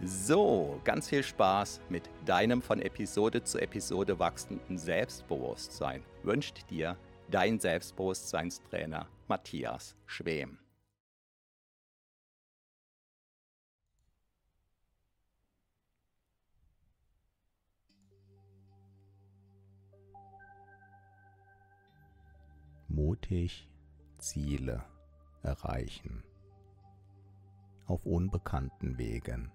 So, ganz viel Spaß mit deinem von Episode zu Episode wachsenden Selbstbewusstsein wünscht dir dein Selbstbewusstseinstrainer Matthias Schwem. Mutig Ziele erreichen auf unbekannten Wegen.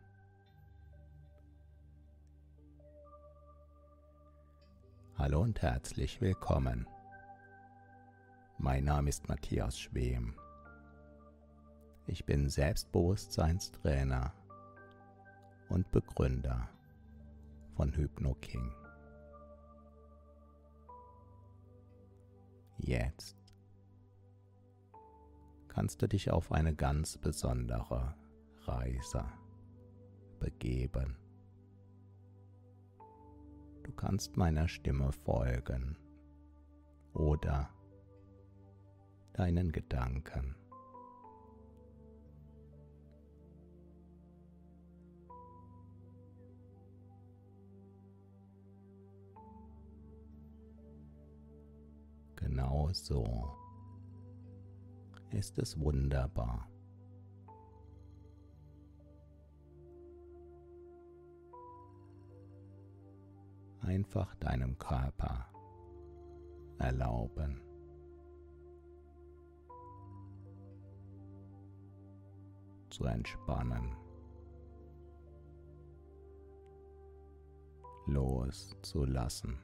Hallo und herzlich willkommen. Mein Name ist Matthias Schwem. Ich bin Selbstbewusstseinstrainer und Begründer von HypnoKing. Jetzt kannst du dich auf eine ganz besondere Reise begeben. Du kannst meiner Stimme folgen oder deinen Gedanken. Genau so ist es wunderbar. Einfach deinem Körper erlauben. zu entspannen, loszulassen.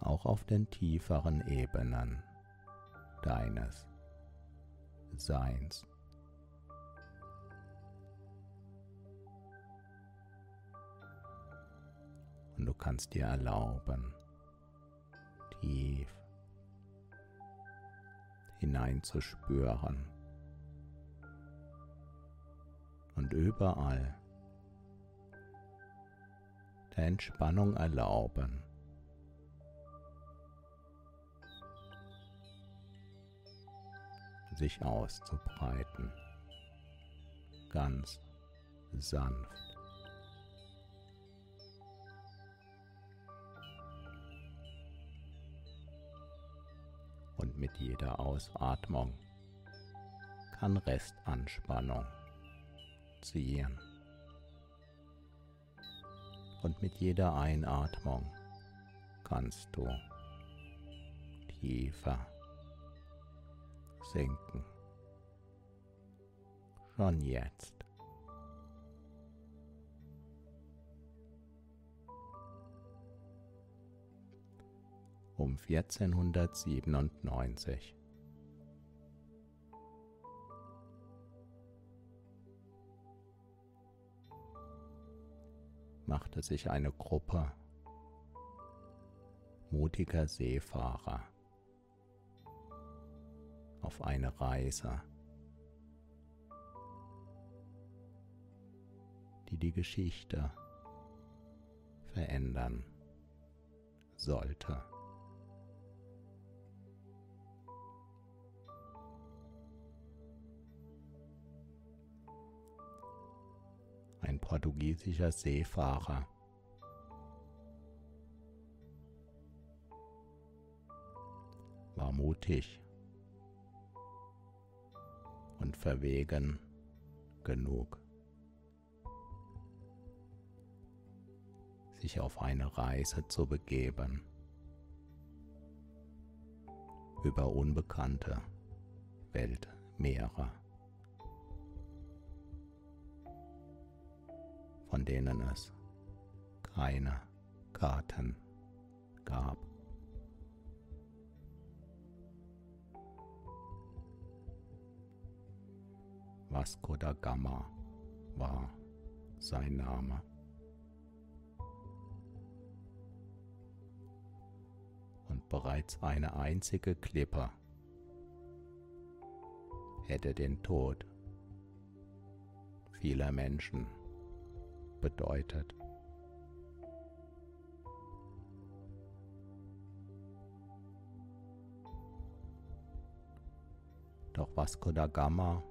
Auch auf den tieferen Ebenen deines Seins. Und du kannst dir erlauben, tief hineinzuspüren und überall der Entspannung erlauben. sich auszubreiten, ganz sanft. Und mit jeder Ausatmung kann Restanspannung ziehen. Und mit jeder Einatmung kannst du tiefer sinken. Schon jetzt. Um 1497. machte sich eine Gruppe mutiger Seefahrer auf eine Reise, die die Geschichte verändern sollte. Portugiesischer Seefahrer. War mutig und verwegen genug, sich auf eine Reise zu begeben über unbekannte Weltmeere. Von denen es keine Karten gab. Vasco da Gama war sein Name. Und bereits eine einzige Klippe hätte den Tod vieler Menschen bedeutet. Doch Vasco da Gama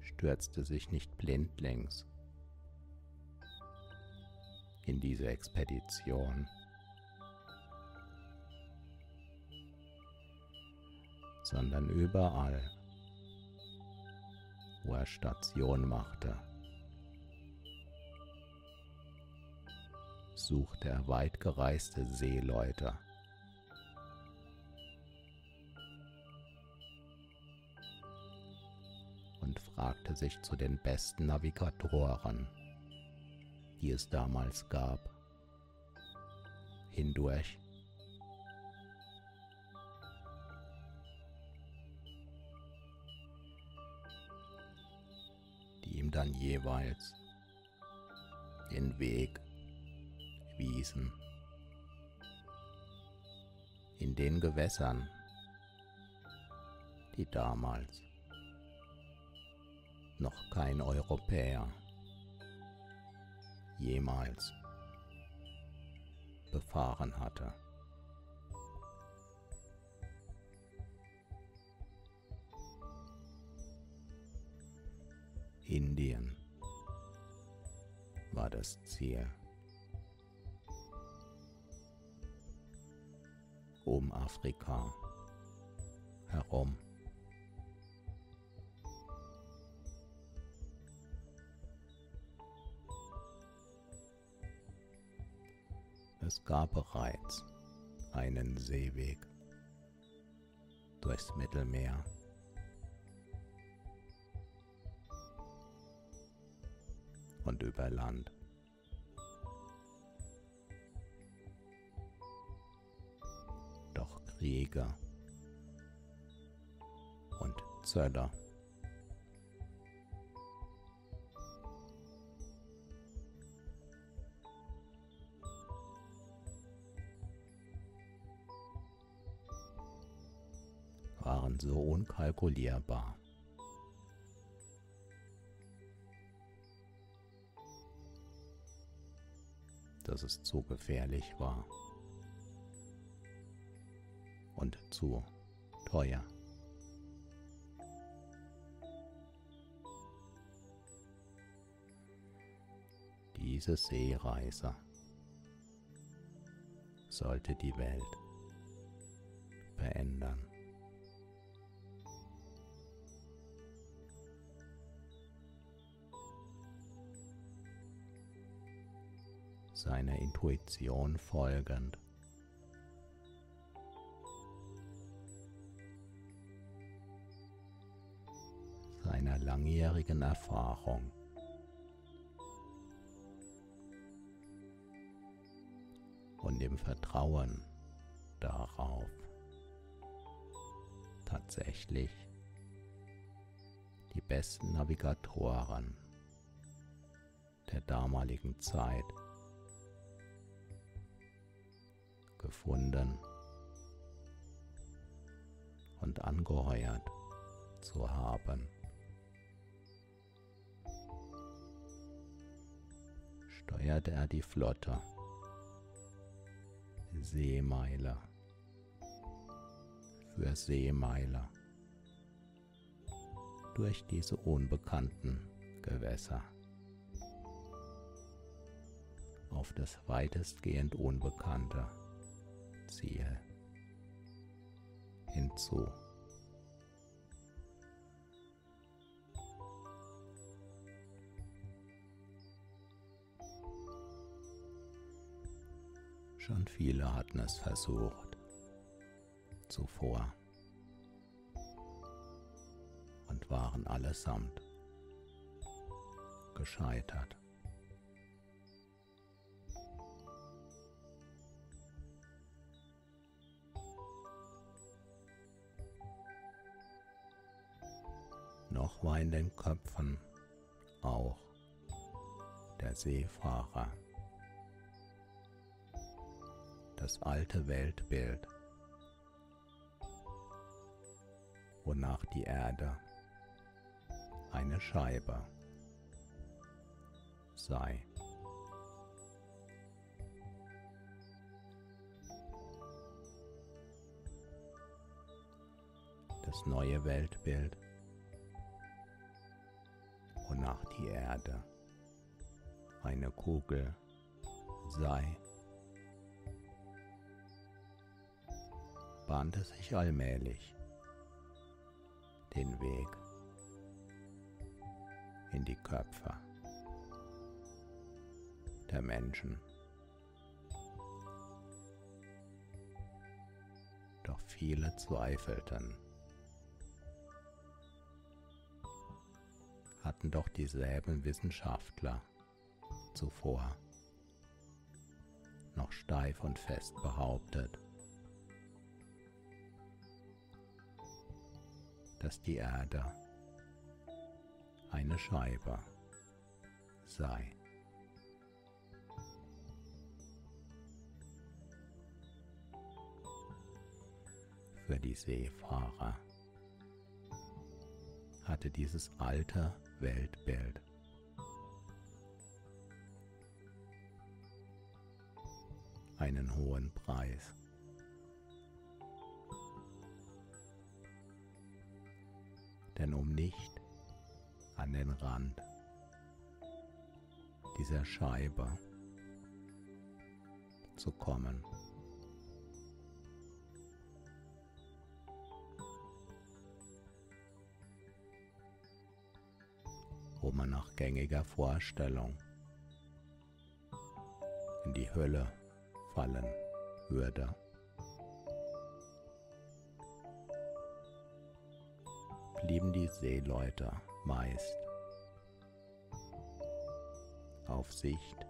stürzte sich nicht blindlings in diese Expedition, sondern überall wo er Station machte. Suchte er weitgereiste Seeleute. Und fragte sich zu den besten Navigatoren, die es damals gab, hindurch dann jeweils den Weg wiesen. In den Gewässern, die damals noch kein Europäer jemals befahren hatte. Indien war das Ziel. Um Afrika herum. Es gab bereits einen Seeweg durchs Mittelmeer. Und über Land. Doch Krieger und Zöller waren so unkalkulierbar. Dass es zu gefährlich war und zu teuer. Diese Seereise sollte die Welt verändern. Seiner Intuition folgend. seiner langjährigen Erfahrung. Und dem Vertrauen darauf, tatsächlich die besten Navigatoren der damaligen Zeit gefunden und angeheuert zu haben. Steuerte er die Flotte Seemeiler für Seemeiler durch diese unbekannten Gewässer auf das weitestgehend unbekannte Ziel hinzu. Schon viele hatten es versucht zuvor und waren allesamt gescheitert. Noch war in den Köpfen auch der Seefahrer das alte Weltbild, wonach die Erde eine Scheibe sei. Das neue Weltbild, wonach die Erde eine Kugel sei. bahnte sich allmählich den Weg in die Köpfe der Menschen. Doch viele zweifelten, hatten doch dieselben Wissenschaftler zuvor noch steif und fest behauptet, dass die Erde eine Scheibe sei. Für die Seefahrer hatte dieses alte Weltbild einen hohen Preis. denn um nicht an den Rand dieser Scheibe zu kommen. Man nach gängiger Vorstellung in die Hölle fallen würde. blieben die Seeleute meist auf Sicht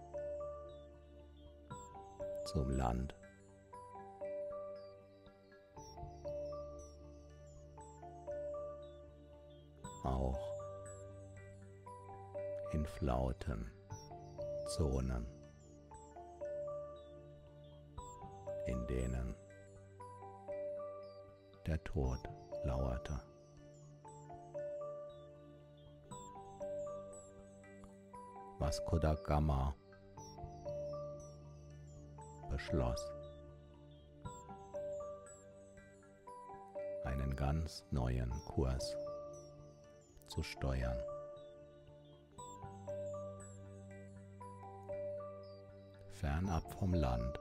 zum Land. In flauten Zonen, in denen der Tod lauerte. Vasco da Gama beschloss, einen ganz neuen Kurs zu steuern. Fernab vom Land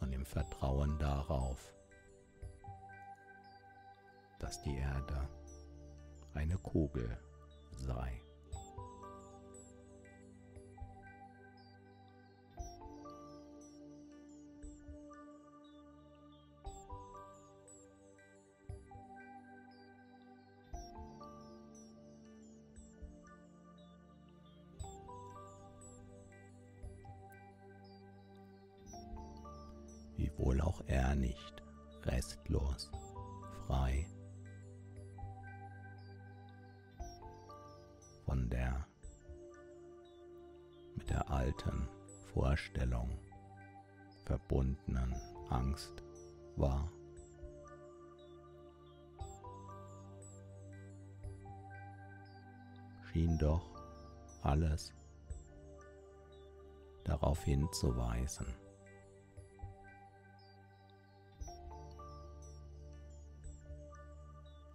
und im Vertrauen darauf, dass die Erde eine Kugel auch er nicht restlos, frei von der mit der alten Vorstellung verbundenen Angst war. schien doch alles darauf hinzuweisen,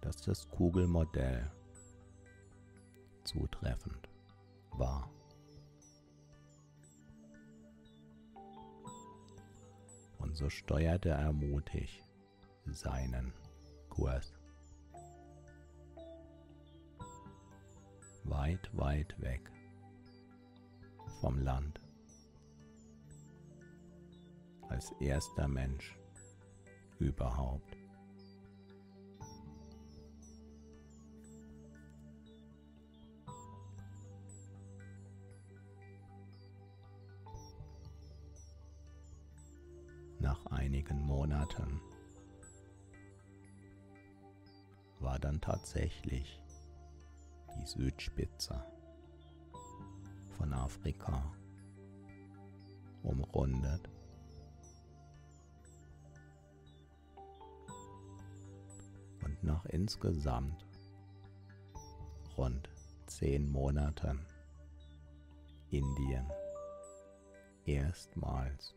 dass das Kugelmodell zutreffend war. Und so steuerte er mutig seinen Kurs. Weit, weit weg vom Land. Als erster Mensch überhaupt. Nach einigen Monaten war dann tatsächlich die Südspitze von Afrika umrundet. Und nach insgesamt rund zehn Monaten Indien erstmals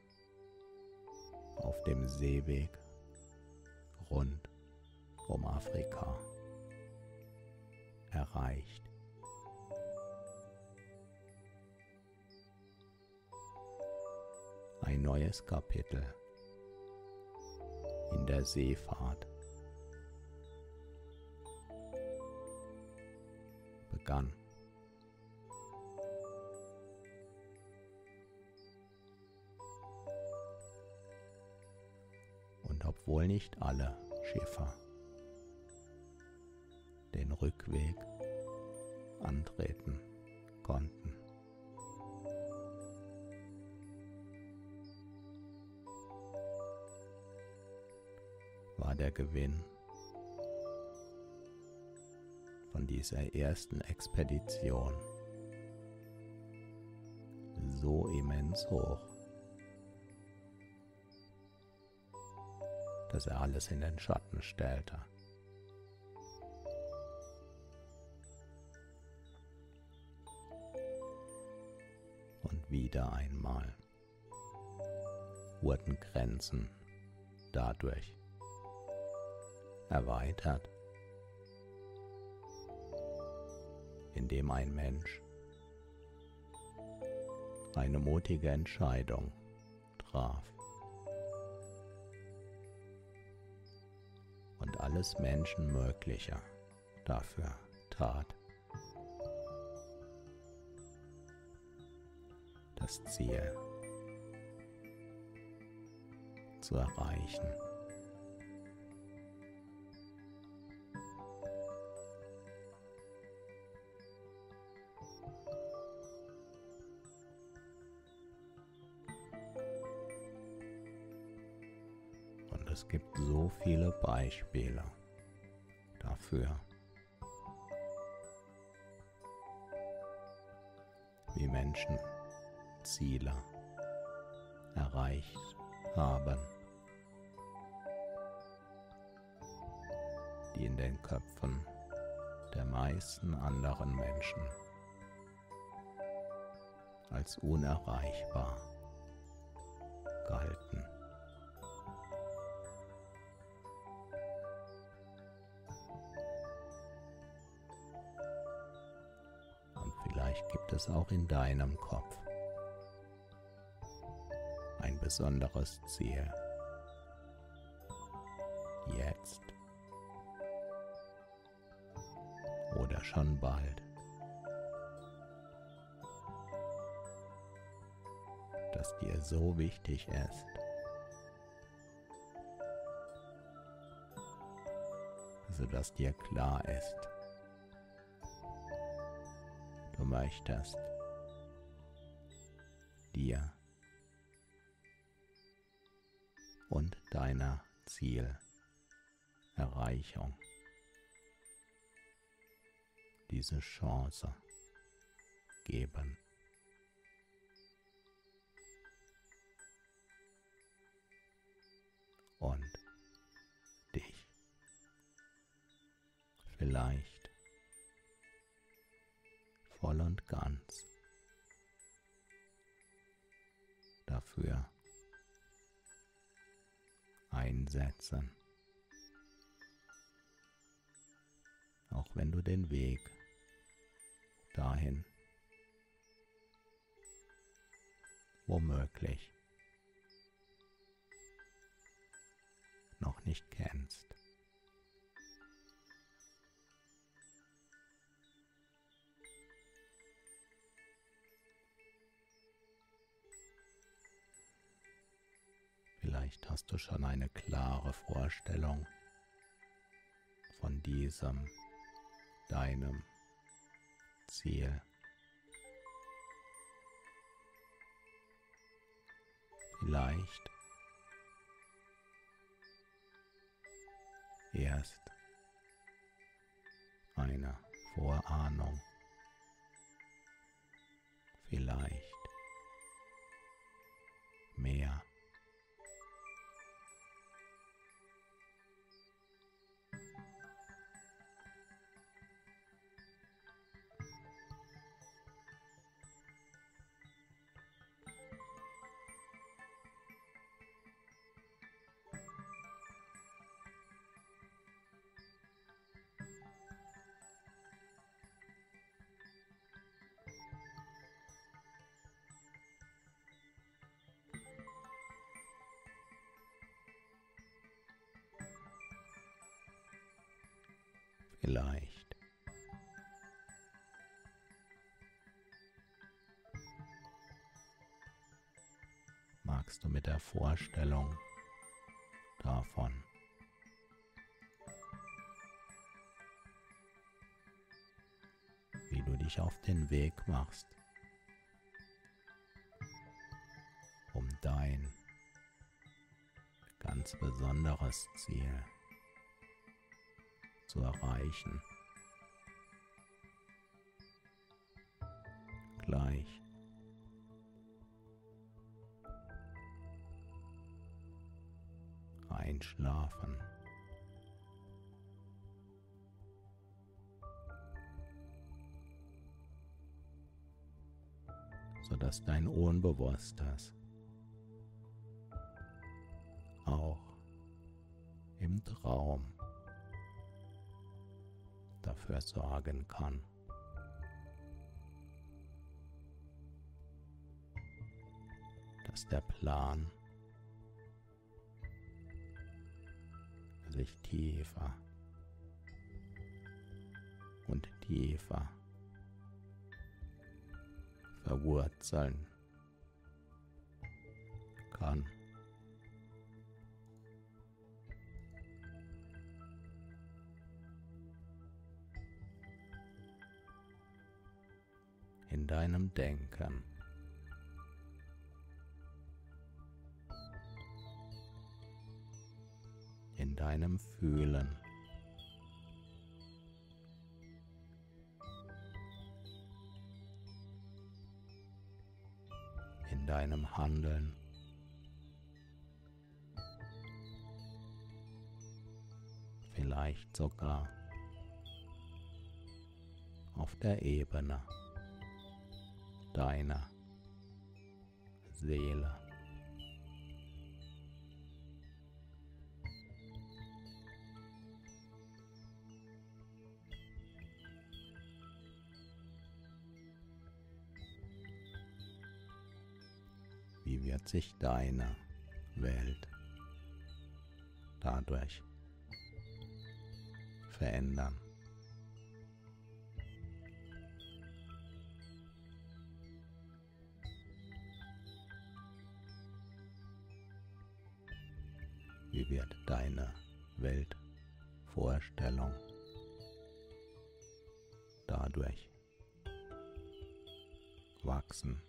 auf dem Seeweg rund um Afrika erreicht. Ein neues Kapitel in der Seefahrt begann. Obwohl nicht alle Schiffer den Rückweg antreten konnten. War der Gewinn von dieser ersten Expedition so immens hoch, dass er alles in den Schatten stellte. wieder einmal wurden Grenzen dadurch erweitert, indem ein Mensch eine mutige Entscheidung traf und alles Menschenmögliche dafür tat. das Ziel zu erreichen. Viele Beispiele dafür. wie Menschen Ziele erreicht haben, die in den Köpfen der meisten anderen Menschen als unerreichbar galten. Gibt es auch in deinem Kopf besonderes Ziel. Jetzt oder schon bald. Das dir so wichtig ist. sodass dir klar ist, du möchtest dir und deiner Zielerreichung. Diese Chance geben. Und dich vielleicht voll und ganz dafür einsetzen. auch wenn du den Weg dahin womöglich noch nicht kennst. Vielleicht hast du schon eine klare Vorstellung von diesem deinem Ziel. Vielleicht erst eine Vorahnung. Vielleicht vielleicht. Magst du mit der Vorstellung davon wie du dich auf den Weg machst, um dein ganz besonderes Ziel zu erreichen. Gleich. Einschlafen. sodass dein Unbewusstes auch im Traum dafür sorgen kann. Dass der Plan sich tiefer und tiefer verwurzeln kann. Deinem Denken. In deinem Fühlen. In deinem Handeln. Vielleicht sogar auf der Ebene deiner Seele. Wie wird sich deine Welt dadurch verändern? Wie wird deine Weltvorstellung dadurch wachsen?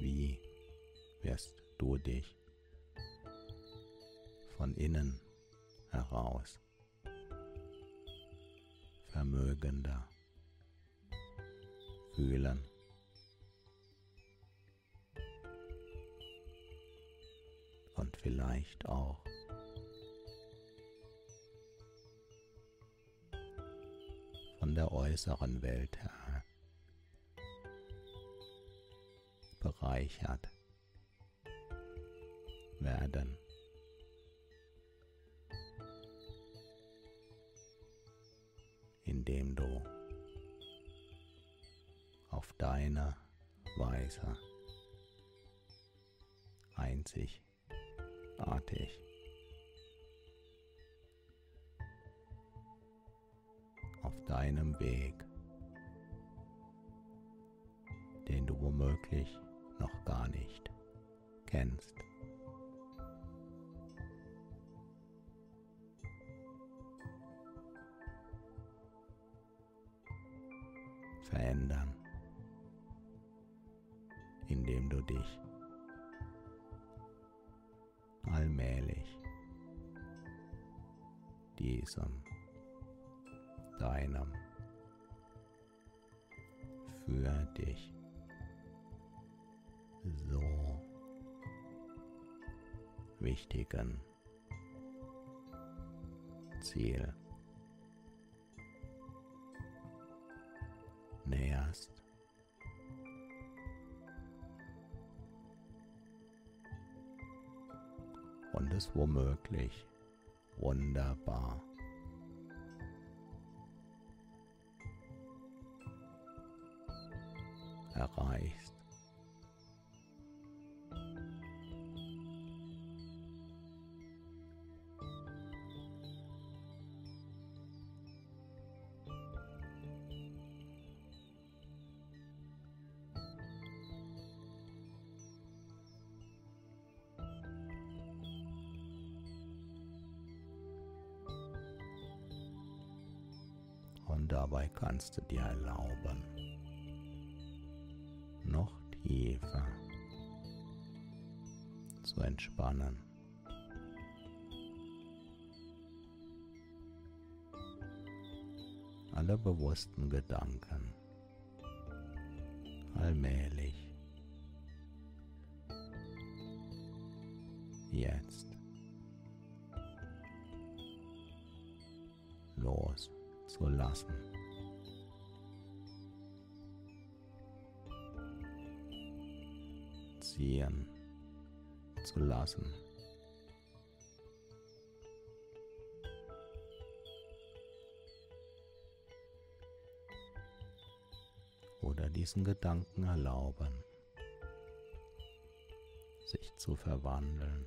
Wie wirst du dich von innen heraus vermögender fühlen? und vielleicht auch von der äußeren Welt her bereichert werden. indem du auf deine Weise einzig einzigartig auf deinem Weg, den du womöglich noch gar nicht kennst. verändern, indem du dich diesem, deinem, für dich so wichtigen Ziel näherst. Und es womöglich wunderbar erreichst. und dabei kannst du dir erlauben, tiefer zu entspannen. Alle bewussten Gedanken. Allmählich. Jetzt. Los Ziehen zu lassen. Oder diesen Gedanken erlauben, sich zu verwandeln.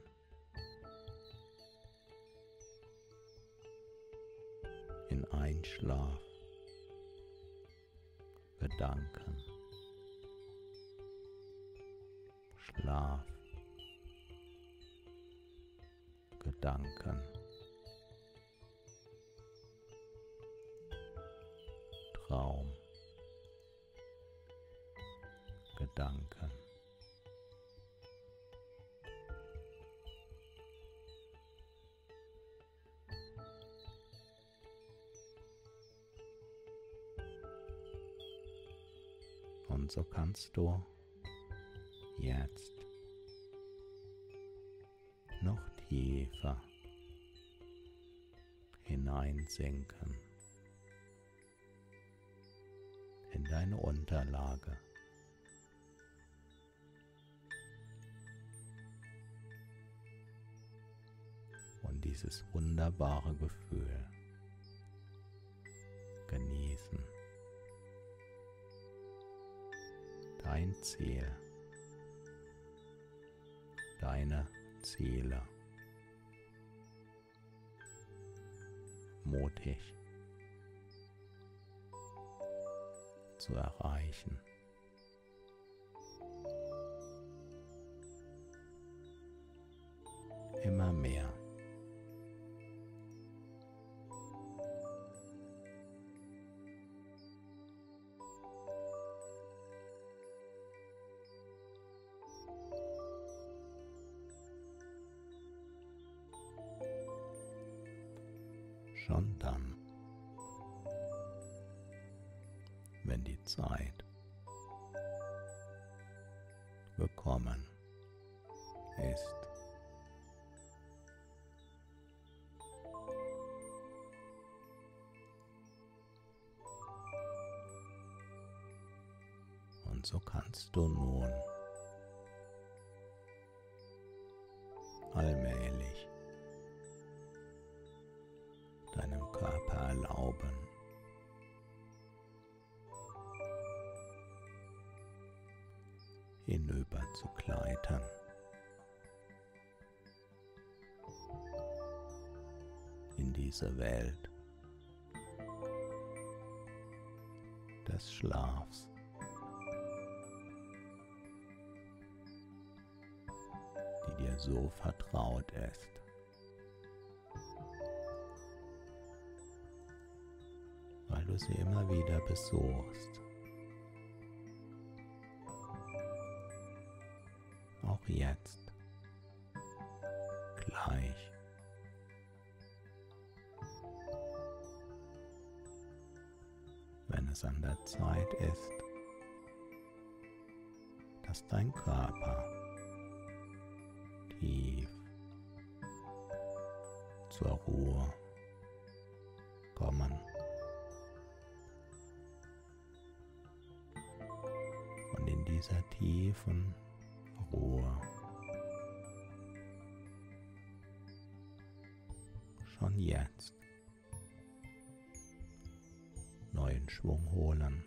in Einschlaf Gedanken, Schlaf, Gedanken, Traum, Gedanken. Und so kannst du jetzt tiefer hineinsinken in deine Unterlage. Und dieses wunderbare Gefühl genießen. dein Ziel, deine Ziele. Mutig zu erreichen. Zeit gekommen ist. Und so kannst du nun allmählich deinem Körper erlauben, hinüber zu gleiten. In diese Welt des Schlafs. die dir so vertraut ist. Weil du sie immer wieder besuchst. Jetzt. Gleich. Wenn es an der Zeit ist, dass dein Körper tief zur Ruhe kommen. Und in dieser tiefen Ruhe schon jetzt. Neuen Schwung holen.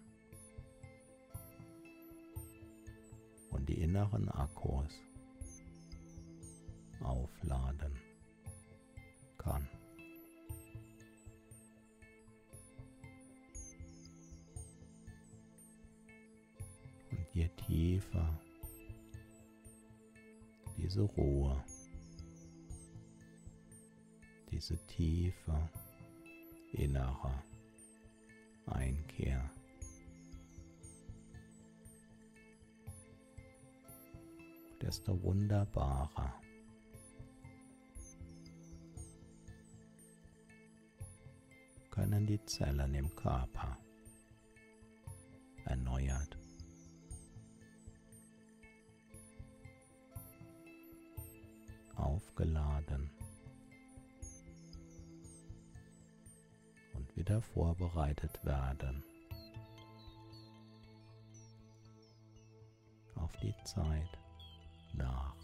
Und die inneren Akkus aufladen kann. Und je tiefer diese Ruhe, diese tiefe innere Einkehr. Desto wunderbarer. Können die Zellen im Körper erneuert aufgeladen und wieder vorbereitet werden auf die Zeit nach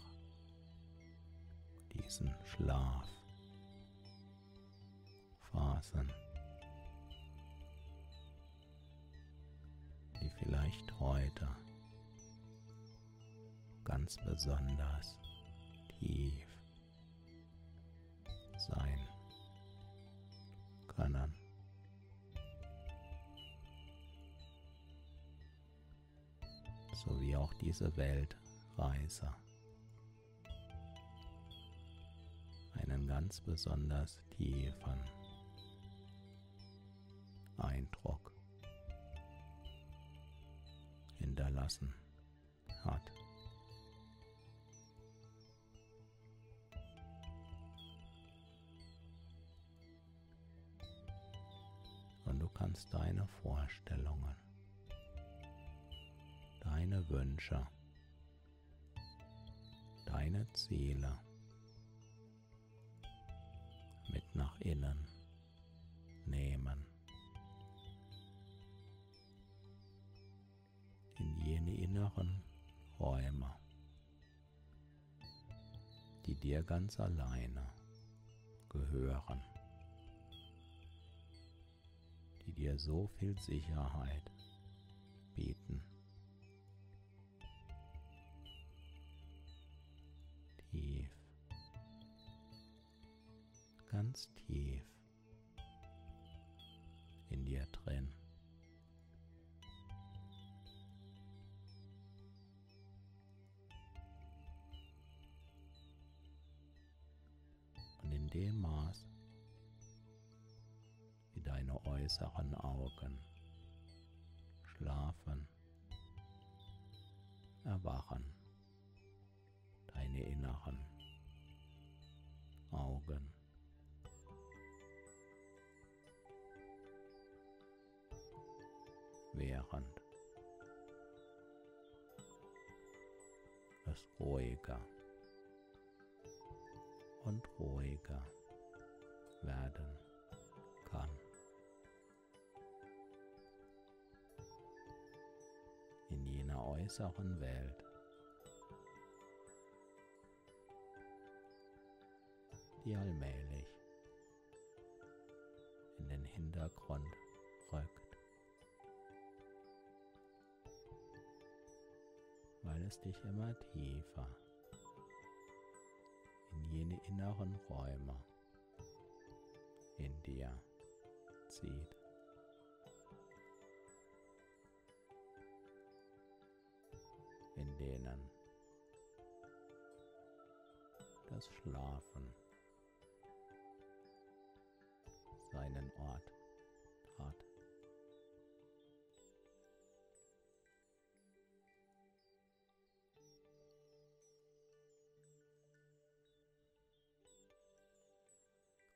diesen Schlafphasen. vielleicht heute ganz besonders tief sein können. So wie auch diese Weltreise einen ganz besonders tiefen Eindruck hinterlassen kannst deine Vorstellungen, deine Wünsche, deine Ziele mit nach innen nehmen. jene inneren Räume, die dir ganz alleine gehören, dir so viel Sicherheit bieten. Tief, ganz tief in dir drin. dem Maß, äußeren Augen schlafen, erwachen deine inneren Augen. Während es ruhiger und ruhiger werden äußeren Welt, die allmählich in den Hintergrund rückt, weil es dich immer tiefer in jene inneren Räume in dir zieht. Denen das Schlafen. Seinen Ort. Hat.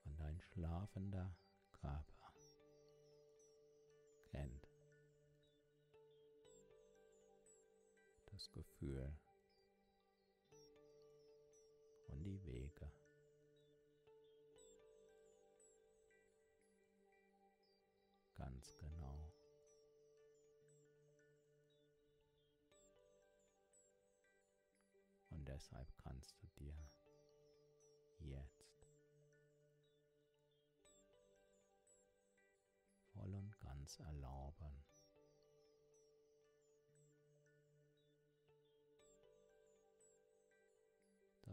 Und ein schlafender Körper Gefühl und die Wege. Ganz genau. Und deshalb kannst du dir jetzt voll und ganz erlauben,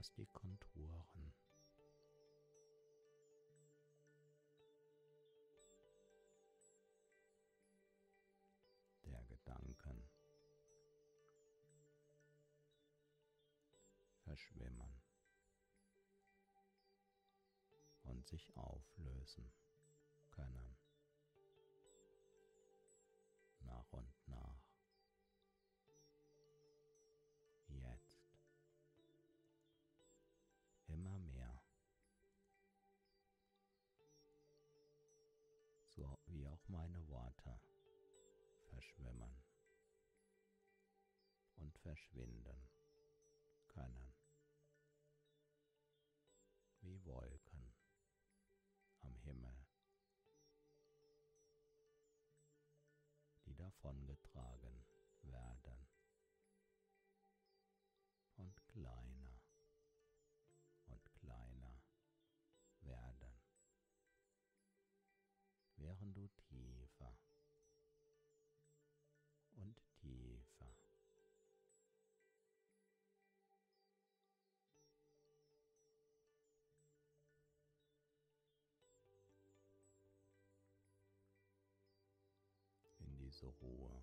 dass die Konturen. Der Gedanken. Verschwimmen. Und sich auflösen können meine Worte verschwimmen und verschwinden können, wie Wolken am Himmel, die davongetragen werden und kleiner und kleiner werden, während du tiefer und tiefer in diese Ruhe